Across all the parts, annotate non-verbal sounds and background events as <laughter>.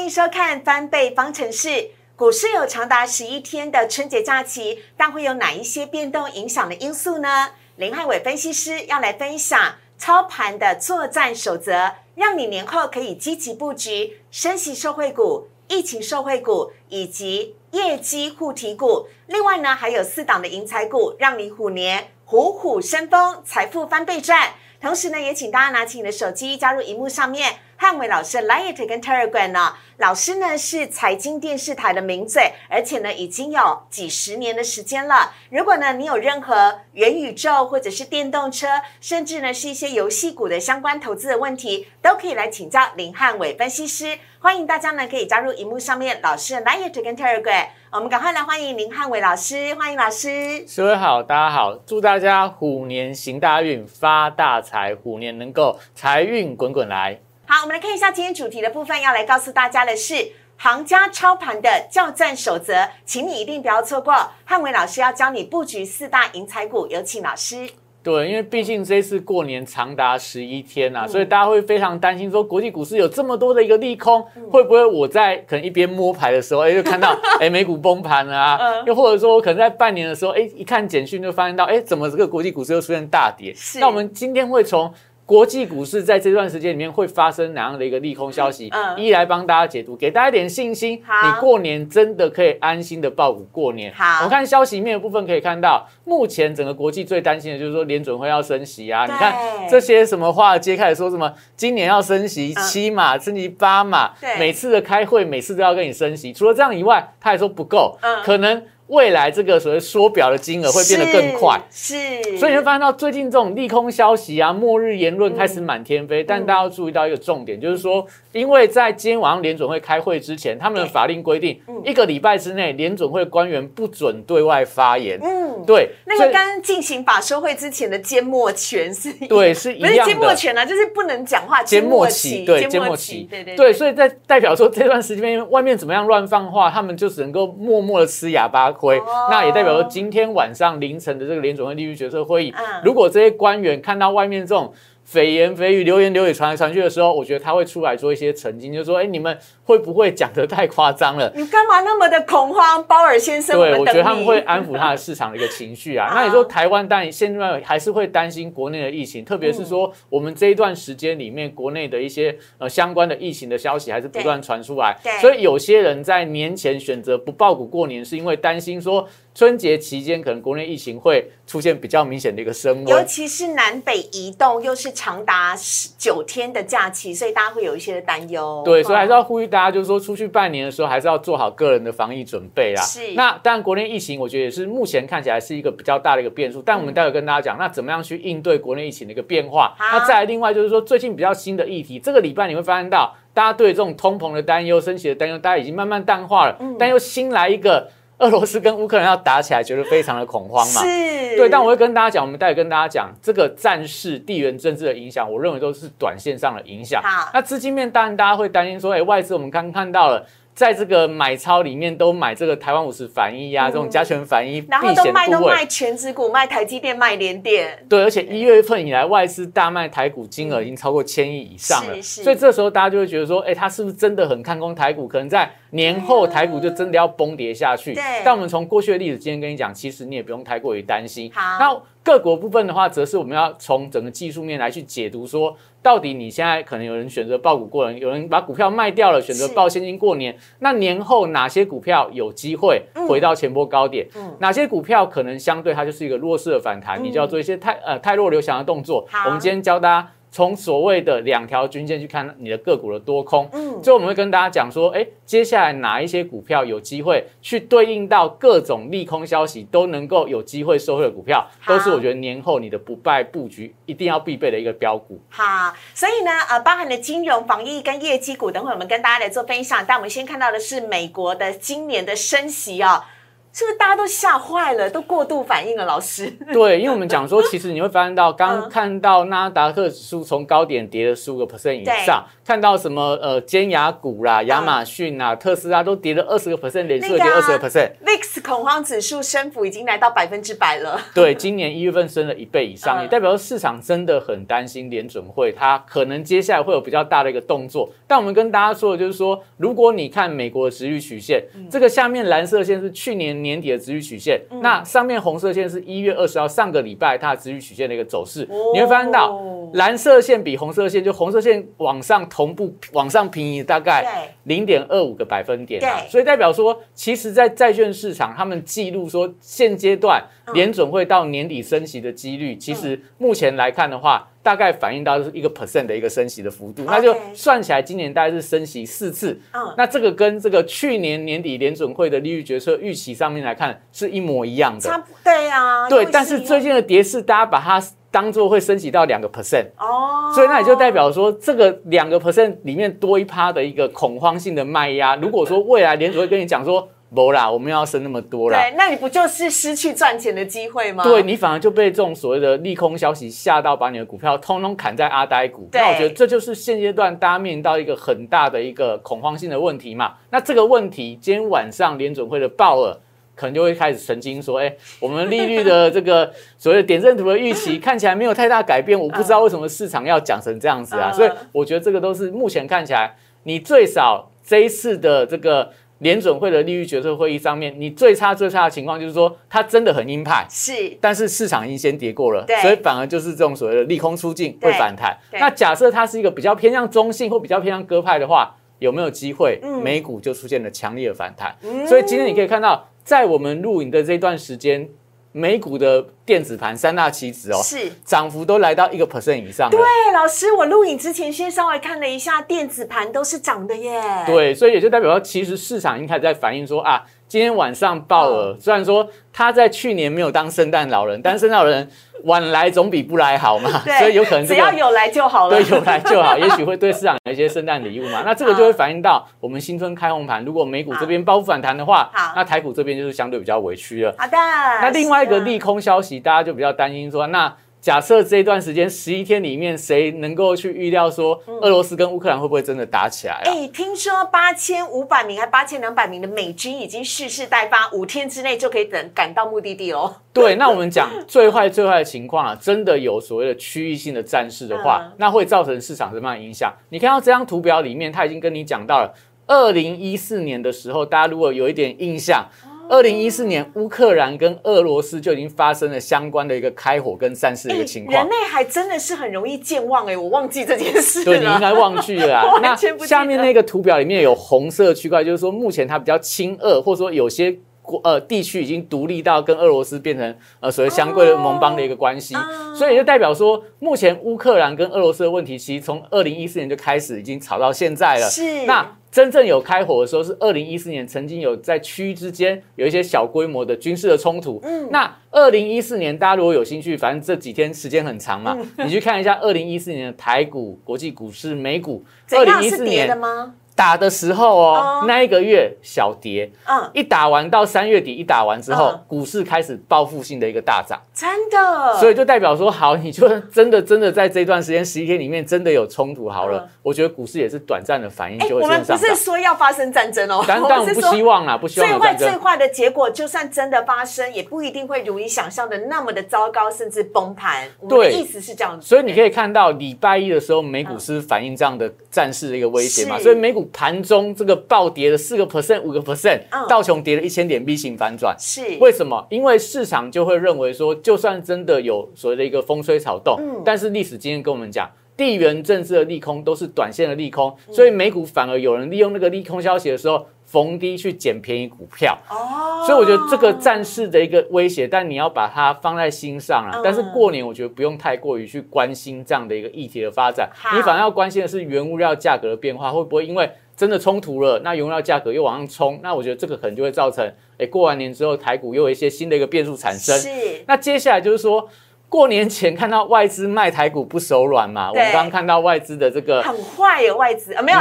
欢迎收看翻倍方程式。股市有长达十一天的春节假期，但会有哪一些变动影响的因素呢？林汉伟分析师要来分享操盘的作战守则，让你年后可以积极布局升息受惠股、疫情受惠股以及业绩护体股。另外呢，还有四档的银财股，让你虎年虎虎生风，财富翻倍赚。同时呢，也请大家拿起你的手机，加入荧幕上面汉伟老师的 Light 跟 Telegram 呢。老师呢是财经电视台的名嘴，而且呢已经有几十年的时间了。如果呢你有任何元宇宙或者是电动车，甚至呢是一些游戏股的相关投资的问题，都可以来请教林汉伟分析师。欢迎大家呢可以加入荧幕上面老师的 Light 跟 Telegram。我们赶快来欢迎林汉伟老师，欢迎老师。各位好，大家好，祝大家虎年行大运，发大财，虎年能够财运滚滚来。好，我们来看一下今天主题的部分，要来告诉大家的是行家操盘的教战守则，请你一定不要错过。汉伟老师要教你布局四大银财股，有请老师。对，因为毕竟这次过年长达十一天呐，所以大家会非常担心，说国际股市有这么多的一个利空，会不会我在可能一边摸牌的时候，哎，就看到 <laughs> 哎美股崩盘了啊？又或者说我可能在半年的时候，哎，一看简讯就发现到，哎，怎么这个国际股市又出现大跌？那我们今天会从。国际股市在这段时间里面会发生哪样的一个利空消息？嗯，一来帮大家解读，给大家一点信心。好，你过年真的可以安心的报股过年。好，我看消息面的部分可以看到，目前整个国际最担心的就是说联准会要升息啊。你看这些什么话揭开始说什么，今年要升息七码，升级八码。每次的开会，每次都要跟你升息。除了这样以外，他还说不够。嗯，可能。未来这个所谓缩表的金额会变得更快，是，所以你会发现到最近这种利空消息啊、末日言论开始满天飞，但大家要注意到一个重点，就是说，因为在今天晚上联准会开会之前，他们的法令规定，一个礼拜之内联准会官员不准对外发言。嗯，对，那个刚进行法收会之前的缄默权是，对，是一样的。缄默权啊，就是不能讲话，缄默期，对，缄默期，对对对，所以在代表说这段时间外面怎么样乱放话，他们就只能够默默的吃哑巴亏。那也代表说，今天晚上凌晨的这个联总会利率决策会议，如果这些官员看到外面这种。蜚言蜚语、流言流语传来传去的时候，我觉得他会出来做一些澄清，就说：“哎，你们会不会讲得太夸张了？你干嘛那么的恐慌，鲍尔先生？”对，我觉得他们会安抚他的市场的一个情绪啊。<laughs> 那你说台湾，但现在还是会担心国内的疫情，特别是说我们这一段时间里面，国内的一些呃相关的疫情的消息还是不断传出来。所以有些人在年前选择不报股过年，是因为担心说。春节期间，可能国内疫情会出现比较明显的一个升温，尤其是南北移动，又是长达十九天的假期，所以大家会有一些的担忧。对，所以还是要呼吁大家，就是说出去拜年的时候，还是要做好个人的防疫准备啦。是。那当然，国内疫情我觉得也是目前看起来是一个比较大的一个变数，但我们待会跟大家讲，那怎么样去应对国内疫情的一个变化？那再来，另外就是说，最近比较新的议题，这个礼拜你会发现到，大家对这种通膨的担忧、升息的担忧，大家已经慢慢淡化了，但又新来一个。俄罗斯跟乌克兰要打起来，觉得非常的恐慌嘛？是，对。但我会跟大家讲，我们待会跟大家讲这个战事、地缘政治的影响，我认为都是短线上的影响。好，那资金面当然大家会担心说，哎，外资我们刚看到了。在这个买超里面都买这个台湾五十反一呀，这种加权反一，然后都卖都卖全指股，卖台积电，卖联电。对，而且一月份以来外资大卖台股金额已经超过千亿以上了，所以这时候大家就会觉得说，哎，他是不是真的很看空台股？可能在年后台股就真的要崩跌下去。对。但我们从过去的例子，今天跟你讲，其实你也不用太过于担心。好。那各国部分的话，则是我们要从整个技术面来去解读说。到底你现在可能有人选择报股过年，有人把股票卖掉了，选择报现金过年。那年后哪些股票有机会回到前波高点？哪些股票可能相对它就是一个弱势的反弹？你就要做一些太呃太弱留强的动作。我们今天教大家。从所谓的两条均线去看你的个股的多空，嗯，最后我们会跟大家讲说，哎，接下来哪一些股票有机会去对应到各种利空消息，都能够有机会收获的股票，都是我觉得年后你的不败布局一定要必备的一个标股。好，所以呢，呃，包含了金融、防疫跟业绩股，等会我们跟大家来做分享。但我们先看到的是美国的今年的升息哦。是不是大家都吓坏了，都过度反应了？老师，<laughs> 对，因为我们讲说，其实你会发现到，刚嗯看到纳达克指数从高点跌了十五个 percent 以上，看到什么呃尖牙股啦、亚马逊啊、特斯拉都跌了二十个 percent，连续跌二十个 percent。VIX 恐慌指数升幅已经来到百分之百了。对，今年一月份升了一倍以上，嗯也代表市场真的很担心联准会，它可能接下来会有比较大的一个动作。但我们跟大家说的就是说，如果你看美国的值率曲线，嗯这个下面蓝色线是去年年底的值率曲线，那上面红色线是一月二十号上个礼拜它的值率曲线的一个走势，你会发现到哦蓝色线比红色线，就红色线往上同步往上平移大概零点二五个百分点啊，所以代表说，其实，在债券市场，他们记录说现阶段嗯。联准会到年底升息的几率，其实目前来看的话，大概反映到是一个 percent 的一个升息的幅度，那就算起来，今年大概是升息四次。嗯那这个跟这个去年年底联准会的利率决策预期上面来看是一模一样的。差不对啊，对，但是最近的跌势，大家把它当做会升息到两个 percent。哦，所以那也就代表说，这个两个 percent 里面多一趴的一个恐慌性的卖压。如果说未来联储会跟你讲说，不啦，我们要升那么多啦，对，那你不就是失去赚钱的机会吗？对你反而就被这种所谓的利空消息吓到，把你的股票通通砍在阿呆股。那我觉得这就是现阶段大家面临到一个很大的一个恐慌性的问题嘛。那这个问题，今天晚上联准会的鲍尔。可能就会开始澄清说，哎、我们利率的这个 <laughs> 所谓的点阵图的预期看起来没有太大改变，我不知道为什么市场要讲成这样子啊。嗯所以我觉得这个都是目前看起来，你最少这一次的这个联准会的利率决策会议上面，你最差最差的情况就是说，它真的很鹰派，是但是市场已经先跌过了，所以反而就是这种所谓的利空出尽对会反弹。那假设它是一个比较偏向中性或比较偏向鸽派的话，有没有机会嗯美股就出现了强烈的反弹？所以今天你可以看到，在我们录影的这段时间，美股的电子盘三大期指哦，是。涨幅都来到一个 percent 以上了。对，老师，我录影之前先稍微看了一下，电子盘都是涨的耶。，对，所以也就代表说，其实市场已经开始在反映说啊，今天晚上鲍尔、虽然说他在去年没有当圣诞老人，但圣诞老人晚来总比不来好嘛，<laughs> 所以有可能这个只要有来就好了。对有来就好，<laughs> 也许会对市场有一些圣诞礼物嘛。那这个就会反映到我们新春开红盘，如果美股这边包覆反弹的话，那台股这边就是相对比较委屈了。好的。那另外一个利空消息，大家就比较担心说，那假设这一段时间十一天里面，谁能够去预料说俄罗斯跟乌克兰会不会真的打起来啊？哎，听说八千五百名还八千两百名的美军已经蓄势待发，五天之内就可以等赶到目的地喽。对，那我们讲最坏最坏的情况啊，真的有所谓的区域性的战事的话，嗯那会造成市场什么样的影响？你看到这张图表里面，它已经跟你讲到了，二零一四年的时候，大家如果有一点印象。二零一四年，乌克兰跟俄罗斯就已经发生了相关的一个开火跟战事的一个情况人。类还真的是很容易健忘哎，我忘记这件事了。对你应该忘记了 <laughs> 那下面那个图表里面有红色区块，就是说目前它比较亲俄，或者说有些国呃地区已经独立到跟俄罗斯变成呃所谓相对的盟邦的一个关系，哦所以就代表说，目前乌克兰跟俄罗斯的问题，其实从二零一四年就开始已经吵到现在了。是那真正有开火的时候是二零一四年，曾经有在区域之间有一些小规模的军事的冲突。嗯，那二零一四年大家如果有兴趣，反正这几天时间很长嘛，嗯你去看一下二零一四年的台股、国际股市、美股，怎二零一四样是跌的年吗？打的时候哦哦，那一个月小跌，嗯，一打完到三月底一打完之后嗯，股市开始报复性的一个大涨。真的。所以就代表说，好，你就真的真的在这段时间十一天里面真的有冲突好了，嗯我觉得股市也是短暂的反应哎，就会我们不是。说要发生战争哦，但 <laughs> 但我不希望啦，不希望最坏。最坏的结果，就算真的发生，也不一定会如你想象的那么的糟糕，甚至崩盘。对意思是这样子。所以你可以看到礼拜一的时候，美股是反映这样的战事的一个威胁嘛，是所以美股盘中这个暴跌了四个 percent、五个 percent，嗯道琼跌了一千点 V 型反转。是为什么？因为市场就会认为说，就算真的有所谓的一个风吹草动，嗯但是历史经验跟我们讲，地缘政治的利空都是短线的利空，嗯所以美股反而有人利用那个利空消息的时候逢低去捡便宜股票。哦，所以我觉得这个战事的一个威胁，但你要把它放在心上啊。嗯但是过年我觉得不用太过于去关心这样的一个议题的发展，你反而要关心的是原物料价格的变化，会不会因为真的冲突了，那原物料价格又往上冲，那我觉得这个可能就会造成，哎，过完年之后台股又有一些新的一个变数产生。是那接下来就是说。过年前看到外资卖台股不手软嘛，我们刚刚看到外资的这个很坏耶，外资啊没有，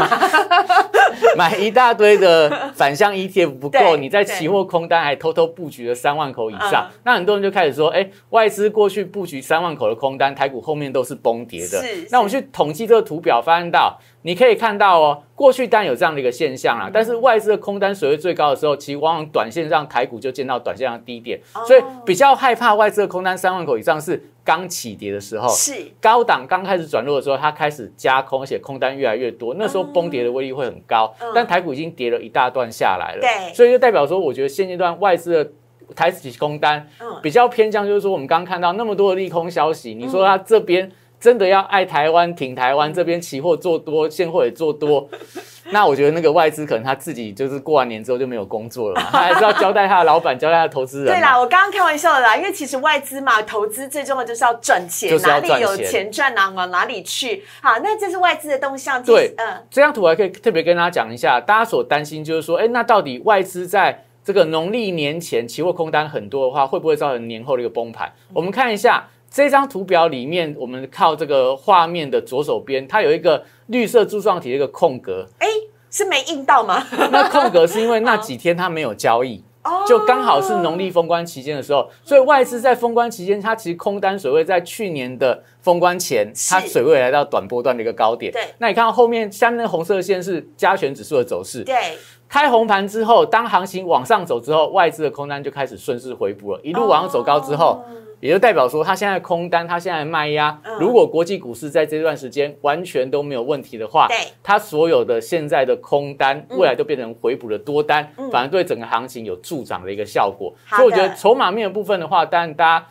<laughs> 买一大堆的反向 ETF 不够，你在期货空单还偷偷布局了三万口以上，那很多人就开始说，哎，外资过去布局三万口的空单，台股后面都是崩跌的。是那我们去统计这个图表，发现到你可以看到哦，过去单有这样的一个现象啦，但是外资的空单水位最高的时候，其实往往短线上台股就见到短线上低点，所以比较害怕外资的空单三万口以上是刚起跌的时候，是。高档刚开始转弱的时候，它开始加空，而且空单越来越多，那时候崩跌的威力会很高。嗯。但台股已经跌了一大段下来了，对所以就代表说，我觉得现阶段外资的台企空单嗯。比较偏向，就是说我们刚刚看到那么多的利空消息，你说它这边。真的要爱台湾、挺台湾，这边期货做多，现货也做多，<laughs> 那我觉得那个外资可能他自己就是过完年之后就没有工作了嘛，他 <laughs> 还是要交代他的老板、交代他的投资人嘛。对啦，我刚刚开玩笑的啦，因为其实外资嘛，投资最重要就是要赚钱，就是哪里有钱赚哪往哪里去。好，那这是外资的动向。对嗯，这张图还可以特别跟大家讲一下，大家所担心就是说，哎，那到底外资在这个农历年前期货空单很多的话，会不会造成年后的一个崩盘？我们看一下这张图表里面，我们靠这个画面的左手边，它有一个绿色柱状体的一个空格，哎，是没印到吗？<laughs> 那空格是因为那几天它没有交易。<laughs> 哦就刚好是农历封关期间的时候，所以外资在封关期间，它其实空单水位在去年的封关前，它水位来到短波段的一个高点。对那你看到后面下面那个红色线是加权指数的走势。对，开红盘之后，当行情往上走之后，外资的空单就开始顺势回补了，一路往上走高之后，哦也就代表说，它现在空单，它现在卖压，嗯如果国际股市在这段时间完全都没有问题的话，对它所有的现在的空单，嗯未来都变成回补的多单，嗯反而对整个行情有助长的一个效果。所以我觉得筹码面的部分的话，当然大家。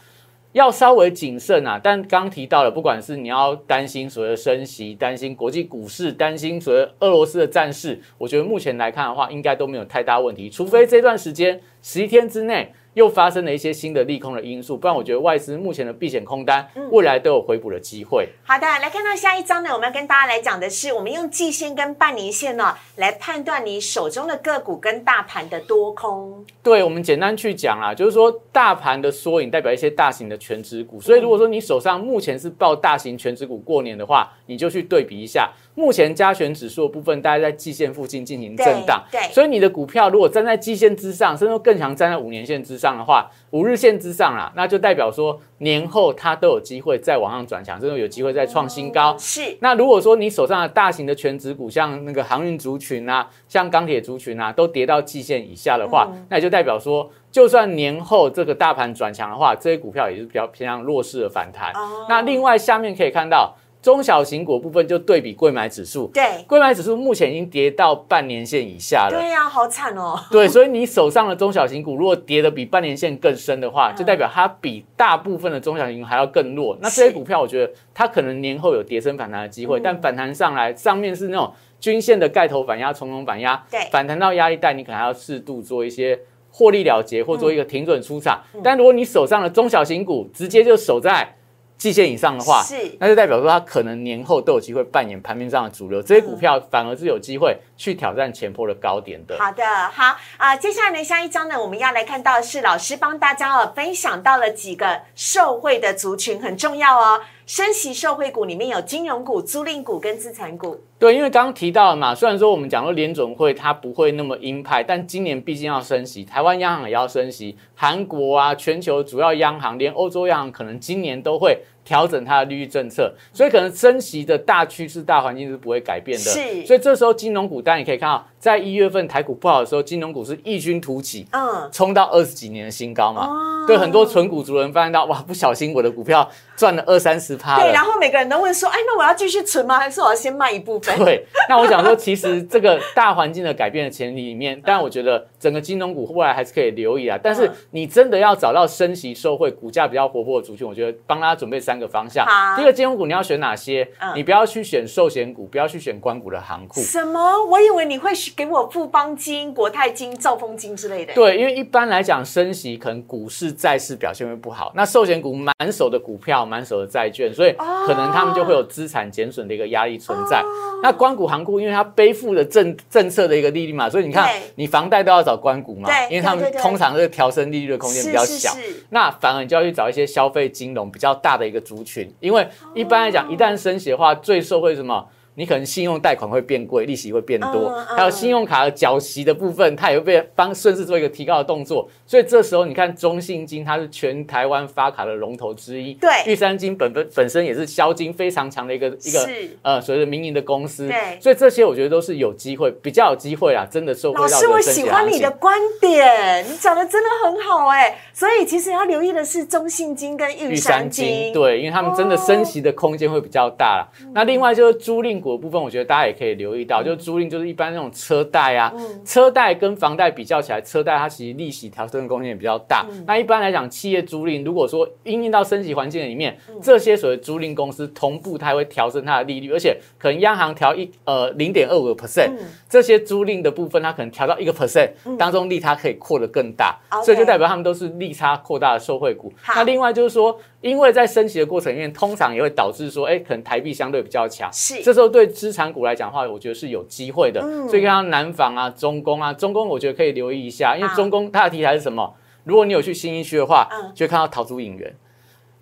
要稍微谨慎啊，但刚提到了，不管是你要担心所谓的升息，担心国际股市，担心所谓俄罗斯的战事，我觉得目前来看的话，应该都没有太大问题，除非这段时间十一天之内又发生了一些新的利空的因素，不然我觉得外资目前的避险空单未来都有回补的机会。好的，来看到下一章呢，我们要跟大家来讲的是，我们用季线跟半年线呢、来判断你手中的个股跟大盘的多空。对，我们简单去讲啦，就是说大盘的缩影代表一些大型的全指股，所以如果说你手上目前是报大型全指股过年的话，你就去对比一下，目前加权指数的部分大概在季线附近进行震荡，对对。所以你的股票如果站在季线之上，甚至更强站在五年线之上的话，五日线之上啦，那就代表说年后它都有机会再往上转强，甚至有机会再创新高。是。那如果说你手上的大型的全指股，像那个航运族群啊，像钢铁族群啊，都跌到季线以下的话，那也就代表说，就算年后这个大盘转强的话，这些股票也是比较偏向弱势的反弹。哦。那另外下面可以看到中小型股部分就对比贵买指数，对贵买指数目前已经跌到半年线以下了。对呀、好惨哦。对，所以你手上的中小型股如果跌的比半年线更深的话，就代表它比大部分的中小型股还要更弱。那这些股票，我觉得它可能年后有跌升反弹的机会，但反弹上来，上面是那种均线的盖头反压、重重反压，对反弹到压力带，你可能还要适度做一些获利了结，或做一个停准出场。但如果你手上的中小型股直接就守在季线以上的话，是那就代表说它可能年后都有机会扮演盘面上的主流，这些股票反而是有机会去挑战前波的高点的。好的，好啊、接下来呢，下一章呢，我们要来看到的是老师帮大家哦分享到了几个受惠的族群，很重要哦。升息受惠股里面有金融股、租赁股跟资产股。对，因为刚刚提到了嘛，虽然说我们讲说联准会它不会那么鹰派，但今年毕竟要升息，台湾央行也要升息，韩国啊，全球主要央行，连欧洲央行可能今年都会调整它的利率政策，所以可能升息的大趋势、大环境是不会改变的。是所以这时候金融股，当然你可以看到，在一月份台股不好的时候，金融股是异军突起，嗯，冲到二十几年的新高嘛。哦对，很多纯股族人发现到，哇，不小心我的股票赚了二三十趴。对，然后每个人都问说，哎，那我要继续存吗？还是我要先卖一部分？对，那我想说，其实这个大环境的改变的前提里面，<laughs> 但我觉得整个金融股未来还是可以留意啊。但是嗯你真的要找到升息受惠、股价比较活泼的族群，我觉得帮大家准备三个方向好。第一个金融股你要选哪些嗯？你不要去选寿险股，不要去选关股的行库。什么？我以为你会给我富邦金、国泰金、兆丰金之类的。对，因为一般来讲，升息可能股市、债市表现会不好，那寿险股满手的股票、满手的债券，所以可能他们就会有资产减损的一个压力存在。那关谷行库，因为它背负了政政策的一个利率嘛，所以你看你房贷都要找关谷嘛，因为他们通常这个调升利率的空间比较小。是是是那反而你就要去找一些消费金融比较大的一个族群，因为一般来讲，一旦升息的话，最受惠什么？你可能信用贷款会变贵，利息会变多，还有信用卡的缴息的部分，它也会被帮顺势做一个提高的动作。所以这时候你看中信金，它是全台湾发卡的龙头之一，对玉山金本本本身也是销金非常强的一个一个是呃所谓的民营的公司，对所以这些我觉得都是有机会，比较有机会啊，真的受惠到老师，我喜欢。你的观点，你讲的真的很好哎。所以其实要留意的是中信金跟玉玉山山金，对，因为他们真的升息的空间会比较大啦。嗯那另外就是租赁股的部分，我觉得大家也可以留意到，就是租赁就是一般那种车贷啊，嗯。车贷跟房贷比较起来，车贷它其实利息调升的空间也比较大。嗯。那一般来讲，企业租赁如果说应用到升级环境里面，嗯。这些所谓租赁公司同步它会调升它的利率，而且可能央行调一呃零点二五个 percent，这些租赁的部分它可能调到一个 percent，当中利差可以扩得更大，所以就代表他们都是利差扩大的受惠股。那另外就是说，因为在升息的过程里面，通常也会导致说，哎，可能台币相对比较强，是。这时候对资产股来讲的话，我觉得是有机会的。嗯所以看到南纺啊、中工啊，中工我觉得可以留意一下，因为中工它的题材是什么？如果你有去新一区的话，嗯就会看到桃竹影园。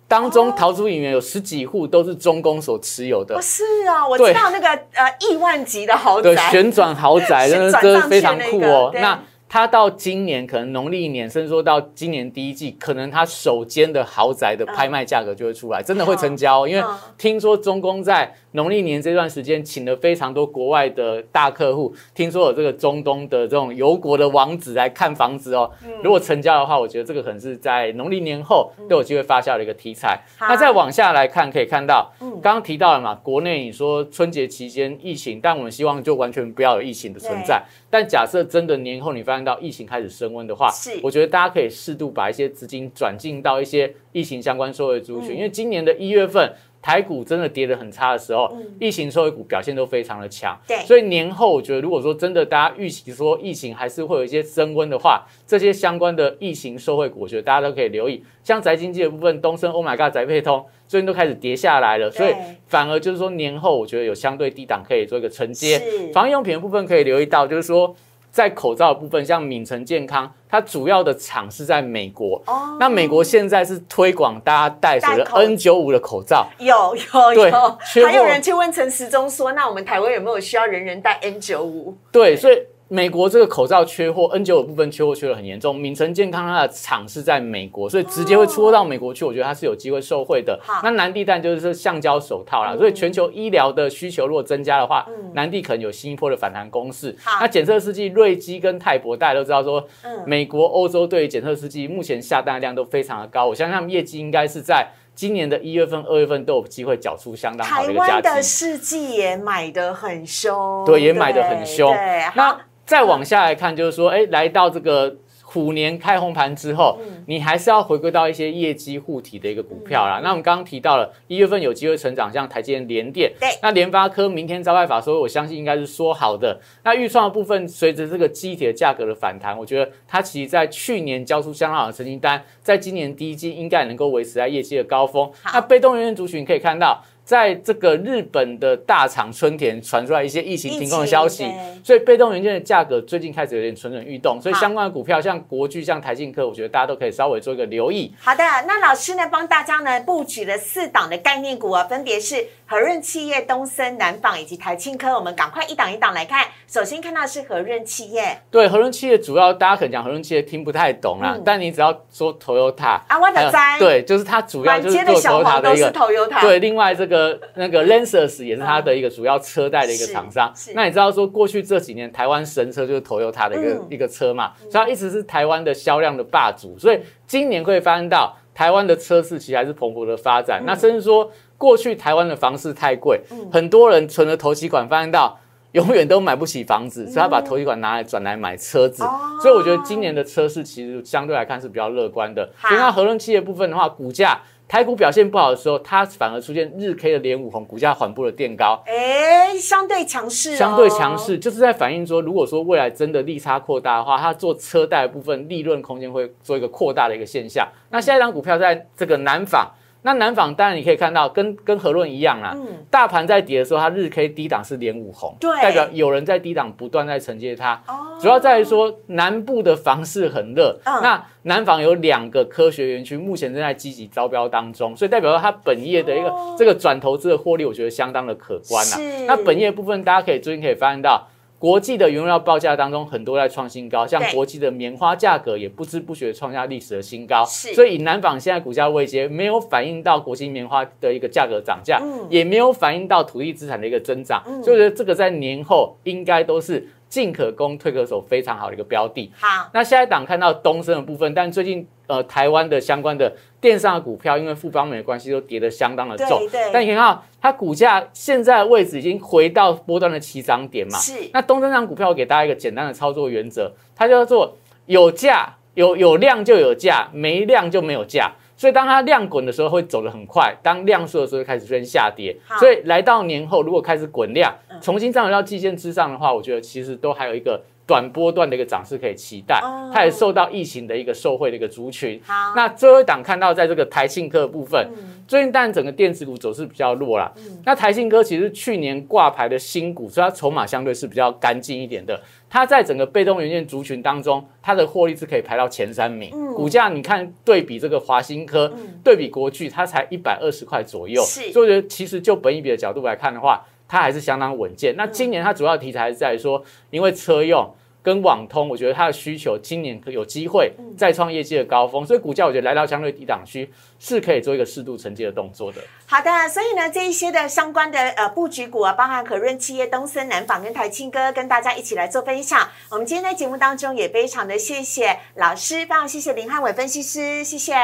当中哦桃竹影园有十几户都是中公所持有的哦，，是啊，我知道那个呃亿万级的豪对，宅，旋转豪宅，<laughs> 真的真的非常酷哦。那它到今年可能农历年，甚至说到今年第一季，可能它首间的豪宅的拍卖价格就会出来，真的会成交哦。因为嗯听说中公在农历年这段时间请了非常多国外的大客户，听说有这个中东的这种油国的王子来看房子哦。嗯如果成交的话，我觉得这个可能是在农历年后都有机会发酵的一个题材。好那再往下来看，可以看到，嗯刚刚提到了嘛，国内你说春节期间疫情，但我们希望就完全不要有疫情的存在。但假设真的年后你发现到疫情开始升温的话是，我觉得大家可以适度把一些资金转进到一些疫情相关社会族群，嗯因为今年的一月份。台股真的跌得很差的时候，疫情受惠股表现都非常的强。对所以年后我觉得，如果说真的大家预期说疫情还是会有一些升温的话，这些相关的疫情受惠股，我觉得大家都可以留意。像宅经济的部分，东升、Oh my God、宅配通最近都开始跌下来了，所以反而就是说年后我觉得有相对低档可以做一个承接。防疫用品的部分可以留意到，就是说在口罩的部分，像敏成健康，它主要的厂是在美国。哦。那美国现在是推广大家戴所谓的 N 九五的口罩，有有对有，还有人去问陈时中说，那我们台湾有没有需要人人戴 N 九五？对，所以美国这个口罩缺货，N 九五部分缺货缺的很严重。敏成健康它的厂是在美国，所以直接会出货到美国去，我觉得它是有机会受惠的。那南地蛋就是橡胶手套啦，所以全球医疗的需求如果增加的话，南地可能有新一波的反弹攻势。那检测试剂瑞基跟泰博大家都知道说，嗯美国、欧洲对于检测试剂目前下单量都非常的高，我相信他们业绩应该是在。今年的一月份、二月份都有机会缴出相当好的一个价湾的绩，世纪也买的很凶，对，也买的很凶对。那再往下来看，就是说，哎，来到这个虎年开红盘之后，你还是要回归到一些业绩护体的一个股票啦。那我们刚刚提到了一月份有机会成长，像台积电、联电，对那联发科明天召开法说，我相信应该是说好的。那预算的部分，随着这个机铁价格的反弹，我觉得它其实在去年交出相当好的成绩单，在今年第一季应该能够维持在业绩的高峰。那被动元件族群可以看到。在这个日本的大厂春田传出来一些疫情停工的消息所以被动元件的价格最近开始有点蠢蠢欲动，所以相关的股票像国巨、像台信科，我觉得大家都可以稍微做一个留意。好的，那老师呢帮大家呢布局了四档的概念股啊，分别是和润企业、东森、南纺以及台庆科。我们赶快一档一档来看。首先看到是和润企业对，和润企业主要大家可能讲和润企业听不太懂啦，嗯但你只要说 Toyota 啊，我的还摘有，对，就是它主要满就是做街的小 Toyota 黄都是的一个。Toyota，对，另外这个那个 Lancers 也是它的一个主要车贷的一个厂商。那你知道说过去这几年台湾神车就是 Toyota 的一个、嗯一个车嘛，所以它一直是台湾的销量的霸主。所以今年会发现到台湾的车市其实还是蓬勃的发展。那甚至说过去台湾的房市太贵，很多人存了投期款，发现到。永远都买不起房子，所以他把投期款拿来转来买车子，哦所以我觉得今年的车市其实相对来看是比较乐观的。所以那和润企业部分的话，股价台股表现不好的时候，它反而出现日 K 的连五红，股价缓步的垫高，哎，相对强势、哦，相对强势，就是在反映说，如果说未来真的利差扩大的话，它做车贷的部分利润空间会做一个扩大的一个现象。那下一张股票在这个南纺。那南纺当然你可以看到，跟跟和润一样啦，嗯，大盘在跌的时候，它日 K 低档是连五红，对代表有人在低档不断在承接它。哦，主要在于说南部的房市很热，嗯那南纺有两个科学园区，目前正在积极招标当中，所以代表说它本业的一个、哦这个转投资的获利，我觉得相当的可观啊是。那本业部分，大家可以最近可以发现到。国际的原料报价当中，很多在创新高，像对。国际的棉花价格也不知不觉创下历史的新高。是。所以以南纺现在股价位阶，没有反映到国际棉花的一个价格涨价，嗯。也没有反映到土地资产的一个增长，嗯。所以我觉得这个在年后应该都是进可攻退可守非常好的一个标的。好，那下一档看到东升的部分，但最近呃台湾的相关的电商的股票，因为富邦美的关系，都跌得相当的重对对。但你看到它股价现在的位置已经回到波段的起涨点嘛？是那东升这档股票，我给大家一个简单的操作原则，它叫做有价有有量就有价，没量就没有价。所以当它量滚的时候会走得很快，当量缩的时候会开始出现下跌。所以来到年后，如果开始滚量嗯，重新站回到季线之上的话，我觉得其实都还有一个短波段的一个涨势可以期待哦。它也受到疫情的一个受惠的一个族群。好，那最后一档看到在这个台信科的部分，嗯最近当然整个电子股走势比较弱啦。嗯那台信科其实去年挂牌的新股，所以它筹码相对是比较干净一点的。它在整个被动元件族群当中，它的获利是可以排到前三名。嗯股价你看对比这个华新科，嗯对比国巨，它才一百二十块左右。是所以我觉得其实就本益比的角度来看的话，它还是相当稳健。那嗯今年它主要的题材是在于说，因为车用。跟网通，我觉得它的需求今年可有机会嗯再创业绩的高峰，所以股价我觉得来到相对低档区是可以做一个适度承接的动作的。好的，所以呢，这一些的相关的呃布局股啊，包含可润企业、东森、南纺跟台青哥，跟大家一起来做分享。我们今天在节目当中也非常的谢谢老师，非常谢谢林汉伟分析师，谢谢。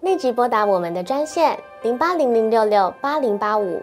立即拨打我们的专线零八零零六六八零八五